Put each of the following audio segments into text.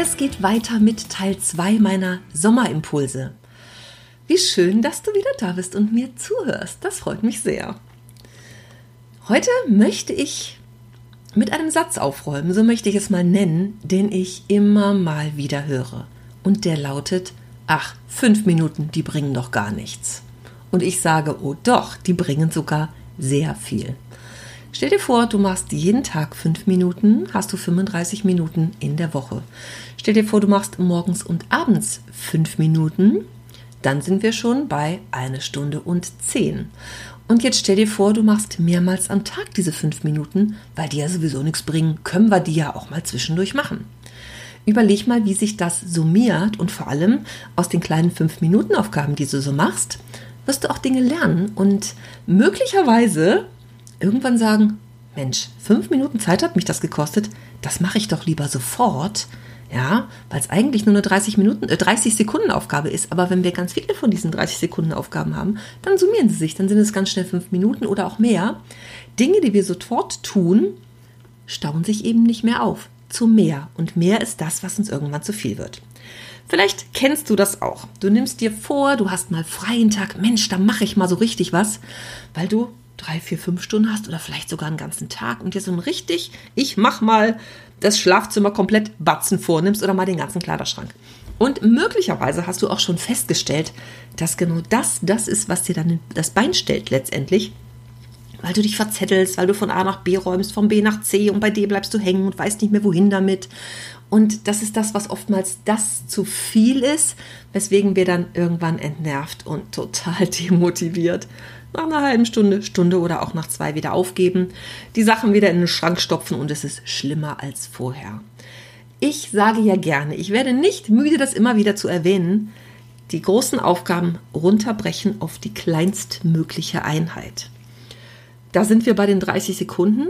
Es geht weiter mit Teil 2 meiner Sommerimpulse. Wie schön, dass du wieder da bist und mir zuhörst. Das freut mich sehr. Heute möchte ich mit einem Satz aufräumen, so möchte ich es mal nennen, den ich immer mal wieder höre. Und der lautet, ach, fünf Minuten, die bringen doch gar nichts. Und ich sage, oh doch, die bringen sogar sehr viel. Stell dir vor, du machst jeden Tag fünf Minuten, hast du 35 Minuten in der Woche. Stell dir vor, du machst morgens und abends fünf Minuten, dann sind wir schon bei eine Stunde und zehn. Und jetzt stell dir vor, du machst mehrmals am Tag diese fünf Minuten, weil die ja sowieso nichts bringen, können wir die ja auch mal zwischendurch machen. Überleg mal, wie sich das summiert und vor allem aus den kleinen fünf Minuten Aufgaben, die du so machst, wirst du auch Dinge lernen und möglicherweise irgendwann sagen, Mensch, fünf Minuten Zeit hat mich das gekostet, das mache ich doch lieber sofort, ja, weil es eigentlich nur eine 30 Minuten, äh, 30 Sekunden Aufgabe ist. Aber wenn wir ganz viele von diesen 30 Sekunden Aufgaben haben, dann summieren sie sich, dann sind es ganz schnell fünf Minuten oder auch mehr. Dinge, die wir sofort tun, stauen sich eben nicht mehr auf. Zu mehr. Und mehr ist das, was uns irgendwann zu viel wird. Vielleicht kennst du das auch. Du nimmst dir vor, du hast mal freien Tag, Mensch, da mache ich mal so richtig was, weil du drei, vier, fünf Stunden hast oder vielleicht sogar einen ganzen Tag und dir so ein richtig, ich mach mal das Schlafzimmer komplett batzen vornimmst oder mal den ganzen Kleiderschrank. Und möglicherweise hast du auch schon festgestellt, dass genau das das ist, was dir dann das Bein stellt letztendlich, weil du dich verzettelst, weil du von A nach B räumst, von B nach C und bei D bleibst du hängen und weißt nicht mehr wohin damit. Und das ist das, was oftmals das zu viel ist, weswegen wir dann irgendwann entnervt und total demotiviert nach einer halben Stunde, Stunde oder auch nach zwei wieder aufgeben, die Sachen wieder in den Schrank stopfen und es ist schlimmer als vorher. Ich sage ja gerne, ich werde nicht müde, das immer wieder zu erwähnen, die großen Aufgaben runterbrechen auf die kleinstmögliche Einheit. Da sind wir bei den 30 Sekunden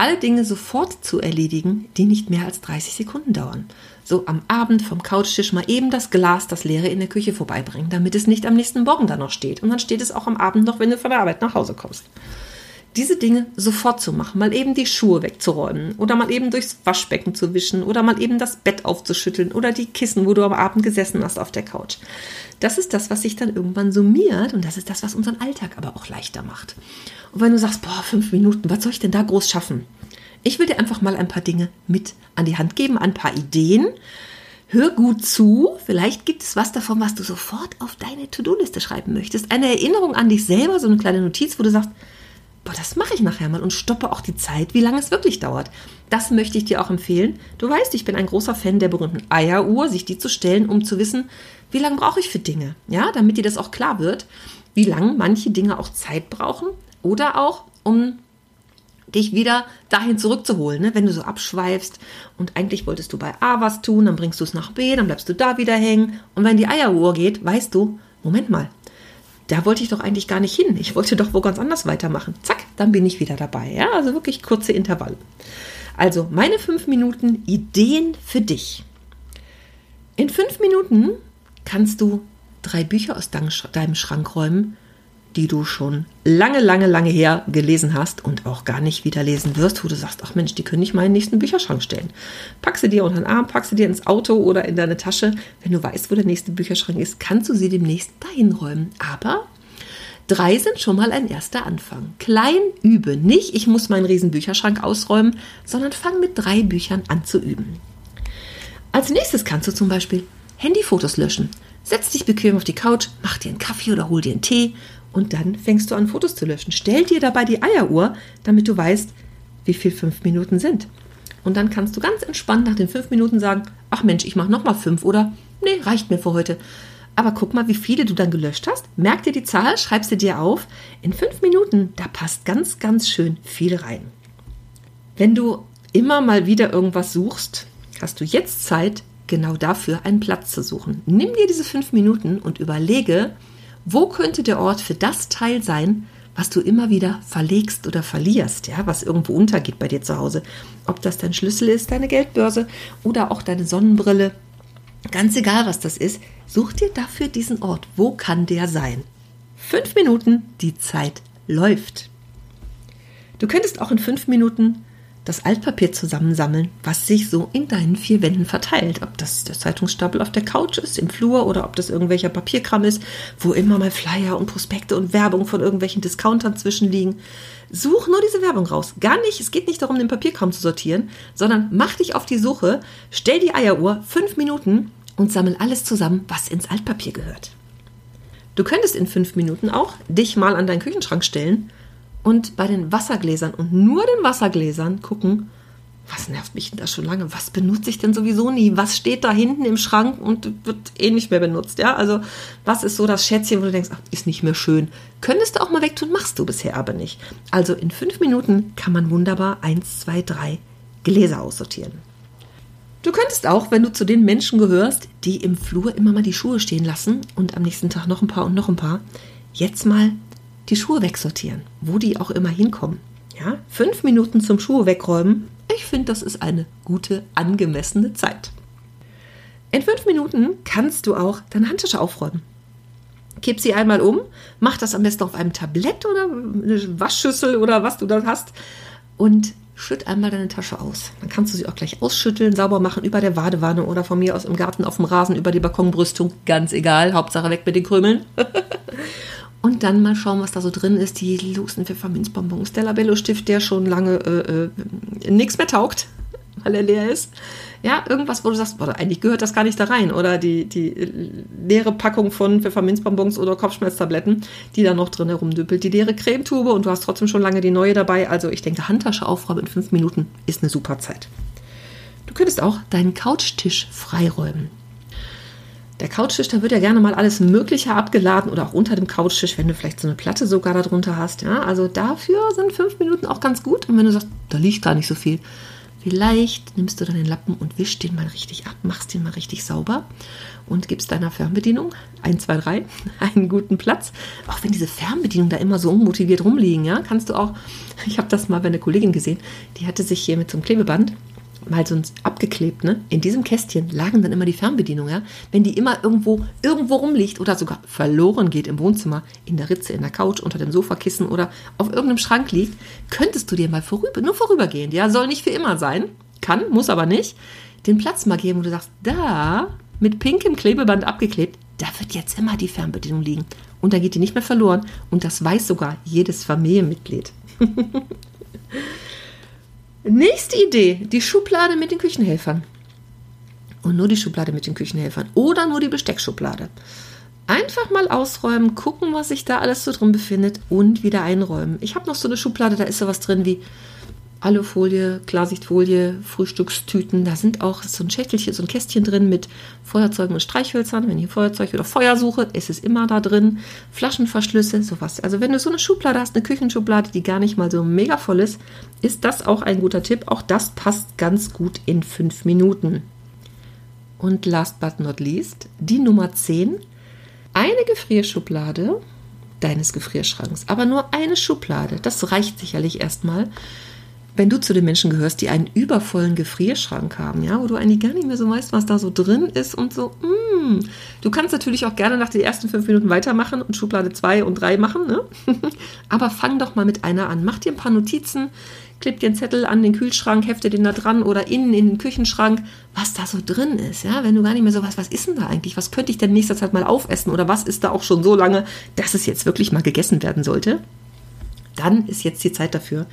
alle Dinge sofort zu erledigen, die nicht mehr als 30 Sekunden dauern. So am Abend vom Couchtisch mal eben das Glas, das leere in der Küche vorbeibringen, damit es nicht am nächsten Morgen da noch steht. Und dann steht es auch am Abend noch, wenn du von der Arbeit nach Hause kommst. Diese Dinge sofort zu machen, mal eben die Schuhe wegzuräumen oder mal eben durchs Waschbecken zu wischen oder mal eben das Bett aufzuschütteln oder die Kissen, wo du am Abend gesessen hast auf der Couch. Das ist das, was sich dann irgendwann summiert und das ist das, was unseren Alltag aber auch leichter macht. Und wenn du sagst, boah, fünf Minuten, was soll ich denn da groß schaffen? Ich will dir einfach mal ein paar Dinge mit an die Hand geben, ein paar Ideen. Hör gut zu, vielleicht gibt es was davon, was du sofort auf deine To-Do-Liste schreiben möchtest. Eine Erinnerung an dich selber, so eine kleine Notiz, wo du sagst, boah, das mache ich nachher mal und stoppe auch die Zeit, wie lange es wirklich dauert. Das möchte ich dir auch empfehlen. Du weißt, ich bin ein großer Fan der berühmten Eieruhr, sich die zu stellen, um zu wissen, wie lange brauche ich für Dinge, ja, damit dir das auch klar wird, wie lange manche Dinge auch Zeit brauchen oder auch um dich wieder dahin zurückzuholen, ne? wenn du so abschweifst und eigentlich wolltest du bei A was tun, dann bringst du es nach B, dann bleibst du da wieder hängen und wenn die Eieruhr geht, weißt du, Moment mal, da wollte ich doch eigentlich gar nicht hin, ich wollte doch wo ganz anders weitermachen. Zack, dann bin ich wieder dabei. Ja, also wirklich kurze Intervalle. Also meine fünf Minuten Ideen für dich. In fünf Minuten kannst du drei Bücher aus deinem Schrank räumen, die du schon lange, lange, lange her gelesen hast und auch gar nicht wieder lesen wirst, wo du sagst, ach Mensch, die können ich mal in den nächsten Bücherschrank stellen. Pack sie dir unter den Arm, pack sie dir ins Auto oder in deine Tasche. Wenn du weißt, wo der nächste Bücherschrank ist, kannst du sie demnächst dahin räumen. Aber drei sind schon mal ein erster Anfang. Klein übe. Nicht, ich muss meinen riesen Bücherschrank ausräumen, sondern fang mit drei Büchern an zu üben. Als nächstes kannst du zum Beispiel Handyfotos löschen. Setz dich bequem auf die Couch, mach dir einen Kaffee oder hol dir einen Tee und dann fängst du an, Fotos zu löschen. Stell dir dabei die Eieruhr, damit du weißt, wie viel fünf Minuten sind. Und dann kannst du ganz entspannt nach den fünf Minuten sagen, ach Mensch, ich mache nochmal fünf oder nee, reicht mir für heute. Aber guck mal, wie viele du dann gelöscht hast. Merk dir die Zahl, schreib sie dir auf. In fünf Minuten, da passt ganz, ganz schön viel rein. Wenn du immer mal wieder irgendwas suchst, hast du jetzt Zeit, genau dafür einen Platz zu suchen. Nimm dir diese fünf Minuten und überlege, wo könnte der Ort für das Teil sein, was du immer wieder verlegst oder verlierst, ja, was irgendwo untergeht bei dir zu Hause. Ob das dein Schlüssel ist, deine Geldbörse oder auch deine Sonnenbrille. Ganz egal, was das ist, such dir dafür diesen Ort. Wo kann der sein? Fünf Minuten, die Zeit läuft. Du könntest auch in fünf Minuten das Altpapier zusammensammeln, was sich so in deinen vier Wänden verteilt. Ob das der Zeitungsstapel auf der Couch ist, im Flur oder ob das irgendwelcher Papierkram ist, wo immer mal Flyer und Prospekte und Werbung von irgendwelchen Discountern zwischenliegen. Such nur diese Werbung raus. Gar nicht, es geht nicht darum, den Papierkram zu sortieren, sondern mach dich auf die Suche, stell die Eieruhr fünf Minuten und sammel alles zusammen, was ins Altpapier gehört. Du könntest in fünf Minuten auch dich mal an deinen Küchenschrank stellen und bei den Wassergläsern und nur den Wassergläsern gucken, was nervt mich denn da schon lange? Was benutze ich denn sowieso nie? Was steht da hinten im Schrank und wird eh nicht mehr benutzt? Ja, also was ist so das Schätzchen, wo du denkst, ach, ist nicht mehr schön? Könntest du auch mal wegtun, machst du bisher aber nicht. Also in fünf Minuten kann man wunderbar eins, zwei, drei Gläser aussortieren. Du könntest auch, wenn du zu den Menschen gehörst, die im Flur immer mal die Schuhe stehen lassen und am nächsten Tag noch ein paar und noch ein paar, jetzt mal die Schuhe wegsortieren, wo die auch immer hinkommen. Ja, fünf Minuten zum Schuhe wegräumen. Ich finde, das ist eine gute, angemessene Zeit. In fünf Minuten kannst du auch deine Handtasche aufräumen. Kipp sie einmal um, mach das am besten auf einem Tablett oder eine Waschschüssel oder was du da hast und schütt einmal deine Tasche aus. Dann kannst du sie auch gleich ausschütteln, sauber machen über der Badewanne oder von mir aus im Garten auf dem Rasen über die Balkonbrüstung. Ganz egal, Hauptsache weg mit den Krümeln. Und dann mal schauen, was da so drin ist. Die losen Pfefferminzbonbons, der Labello-Stift, der schon lange äh, äh, nichts mehr taugt, weil er leer ist. Ja, irgendwas, wo du sagst, oder eigentlich gehört das gar nicht da rein. Oder die, die leere Packung von Pfefferminzbonbons oder Kopfschmerztabletten, die da noch drin herumdüppelt. Die leere Cremetube und du hast trotzdem schon lange die neue dabei. Also ich denke, Handtasche aufräumen in fünf Minuten ist eine super Zeit. Du könntest auch deinen Couchtisch freiräumen. Der Couchtisch, da wird ja gerne mal alles Mögliche abgeladen oder auch unter dem Couchtisch, wenn du vielleicht so eine Platte sogar darunter hast. Ja, also dafür sind fünf Minuten auch ganz gut. Und wenn du sagst, da liegt gar nicht so viel, vielleicht nimmst du dann den Lappen und wischst den mal richtig ab, machst den mal richtig sauber und gibst deiner Fernbedienung 1, 2, 3 einen guten Platz. Auch wenn diese Fernbedienungen da immer so unmotiviert rumliegen, ja, kannst du auch, ich habe das mal bei einer Kollegin gesehen, die hatte sich hier mit so einem Klebeband mal so abgeklebt, ne? In diesem Kästchen lagen dann immer die Fernbedienungen, ja? Wenn die immer irgendwo, irgendwo rumliegt oder sogar verloren geht im Wohnzimmer, in der Ritze, in der Couch, unter dem Sofakissen oder auf irgendeinem Schrank liegt, könntest du dir mal vorüber, nur vorübergehend, ja? Soll nicht für immer sein. Kann, muss aber nicht. Den Platz mal geben, wo du sagst, da, mit pinkem Klebeband abgeklebt, da wird jetzt immer die Fernbedienung liegen. Und da geht die nicht mehr verloren. Und das weiß sogar jedes Familienmitglied. Nächste Idee, die Schublade mit den Küchenhelfern. Und nur die Schublade mit den Küchenhelfern. Oder nur die Besteckschublade. Einfach mal ausräumen, gucken, was sich da alles so drin befindet und wieder einräumen. Ich habe noch so eine Schublade, da ist sowas drin wie Alufolie, Klarsichtfolie, Frühstückstüten. Da sind auch so ein Schächtelchen, so ein Kästchen drin mit Feuerzeugen und Streichhölzern. Wenn ich Feuerzeug oder Feuer suche, ist es immer da drin. Flaschenverschlüsse, sowas. Also wenn du so eine Schublade hast, eine Küchenschublade, die gar nicht mal so mega voll ist, ist das auch ein guter Tipp. Auch das passt ganz gut in fünf Minuten. Und last but not least, die Nummer 10. Eine Gefrierschublade deines Gefrierschranks. Aber nur eine Schublade. Das reicht sicherlich erstmal wenn du zu den Menschen gehörst, die einen übervollen Gefrierschrank haben, ja, wo du eigentlich gar nicht mehr so weißt, was da so drin ist und so, mm. du kannst natürlich auch gerne nach den ersten fünf Minuten weitermachen und Schublade zwei und drei machen, ne? aber fang doch mal mit einer an. Mach dir ein paar Notizen, kleb dir einen Zettel an den Kühlschrank, hefte den da dran oder innen in den Küchenschrank, was da so drin ist, ja, wenn du gar nicht mehr so weißt, was ist denn da eigentlich, was könnte ich denn nächster Zeit mal aufessen oder was ist da auch schon so lange, dass es jetzt wirklich mal gegessen werden sollte, dann ist jetzt die Zeit dafür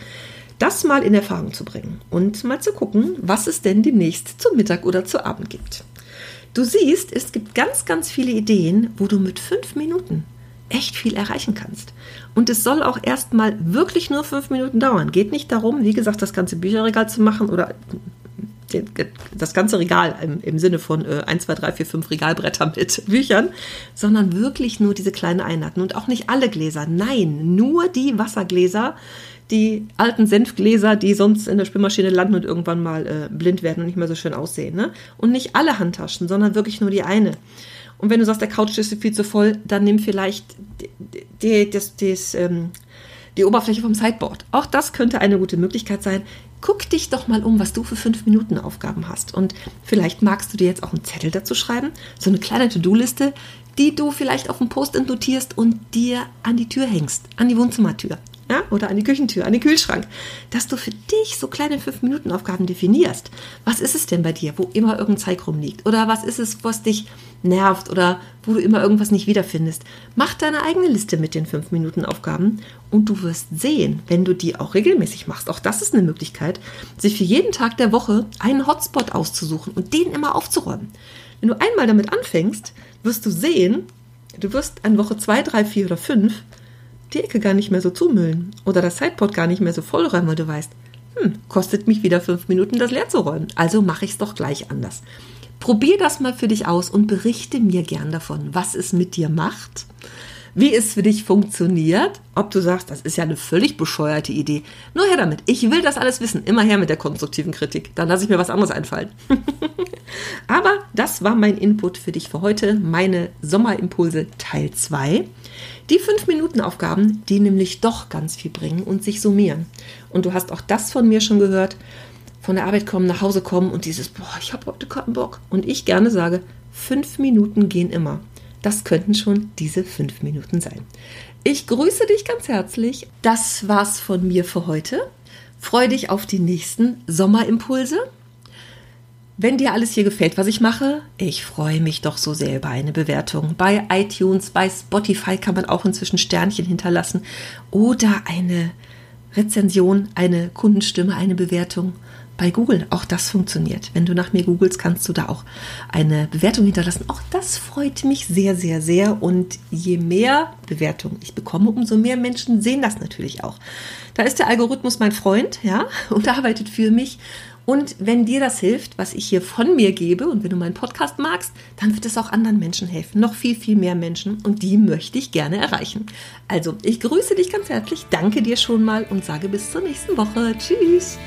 das mal in Erfahrung zu bringen und mal zu gucken, was es denn demnächst zum Mittag oder zu Abend gibt. Du siehst, es gibt ganz, ganz viele Ideen, wo du mit fünf Minuten echt viel erreichen kannst. Und es soll auch erstmal wirklich nur fünf Minuten dauern. Geht nicht darum, wie gesagt, das ganze Bücherregal zu machen oder das ganze Regal im, Sinne von äh, 1, 2, 3, 4, 5 Regalbretter mit Büchern, sondern wirklich nur diese kleinen Einheiten und auch nicht alle Gläser. Nein, nur die Wassergläser, die alten Senfgläser, die sonst in der Spülmaschine landen und irgendwann mal äh, blind werden und nicht mehr so schön aussehen. Ne? Und nicht alle Handtaschen, sondern wirklich nur die eine. Und wenn du sagst, der Couch ist viel zu voll, dann nimm vielleicht die, die, das, das, ähm, die Oberfläche vom Sideboard. Auch das könnte eine gute Möglichkeit sein. Guck dich doch mal um, was du für fünf Minuten Aufgaben hast. Und vielleicht magst du dir jetzt auch einen Zettel dazu schreiben, so eine kleine To-Do-Liste, die du vielleicht auf dem Post-it notierst und dir an die Tür hängst, an die Wohnzimmertür ja, oder an die Küchentür, an den Kühlschrank, dass du für dich so kleine 5-Minuten-Aufgaben definierst. Was ist es denn bei dir, wo immer irgendein Zeig rumliegt? Oder was ist es, was dich nervt oder wo du immer irgendwas nicht wiederfindest? Mach deine eigene Liste mit den 5-Minuten-Aufgaben und du wirst sehen, wenn du die auch regelmäßig machst. Auch das ist eine Möglichkeit, sich für jeden Tag der Woche einen Hotspot auszusuchen und den immer aufzuräumen. Wenn du einmal damit anfängst, wirst du sehen, du wirst an Woche 2, 3, 4 oder 5 die Ecke gar nicht mehr so zumüllen oder das Sideboard gar nicht mehr so vollräumen, weil du weißt, hm, kostet mich wieder fünf Minuten, das leer zu räumen. Also mache ich es doch gleich anders. Probier das mal für dich aus und berichte mir gern davon, was es mit dir macht, wie es für dich funktioniert, ob du sagst, das ist ja eine völlig bescheuerte Idee. Nur her damit. Ich will das alles wissen. Immer her mit der konstruktiven Kritik. Dann lasse ich mir was anderes einfallen. Aber das war mein Input für dich für heute. Meine Sommerimpulse Teil 2. Die 5-Minuten-Aufgaben, die nämlich doch ganz viel bringen und sich summieren. Und du hast auch das von mir schon gehört. Von der Arbeit kommen, nach Hause kommen und dieses, boah, ich habe heute keinen Bock. Und ich gerne sage, fünf Minuten gehen immer. Das könnten schon diese fünf Minuten sein. Ich grüße dich ganz herzlich. Das war's von mir für heute. Freue dich auf die nächsten Sommerimpulse. Wenn dir alles hier gefällt, was ich mache, ich freue mich doch so sehr über eine Bewertung. Bei iTunes, bei Spotify kann man auch inzwischen Sternchen hinterlassen oder eine Rezension, eine Kundenstimme, eine Bewertung bei Google. Auch das funktioniert. Wenn du nach mir googelst, kannst du da auch eine Bewertung hinterlassen. Auch das freut mich sehr, sehr, sehr. Und je mehr Bewertungen ich bekomme, umso mehr Menschen sehen das natürlich auch. Da ist der Algorithmus mein Freund, ja, und arbeitet für mich. Und wenn dir das hilft, was ich hier von mir gebe und wenn du meinen Podcast magst, dann wird es auch anderen Menschen helfen. Noch viel, viel mehr Menschen und die möchte ich gerne erreichen. Also, ich grüße dich ganz herzlich, danke dir schon mal und sage bis zur nächsten Woche. Tschüss.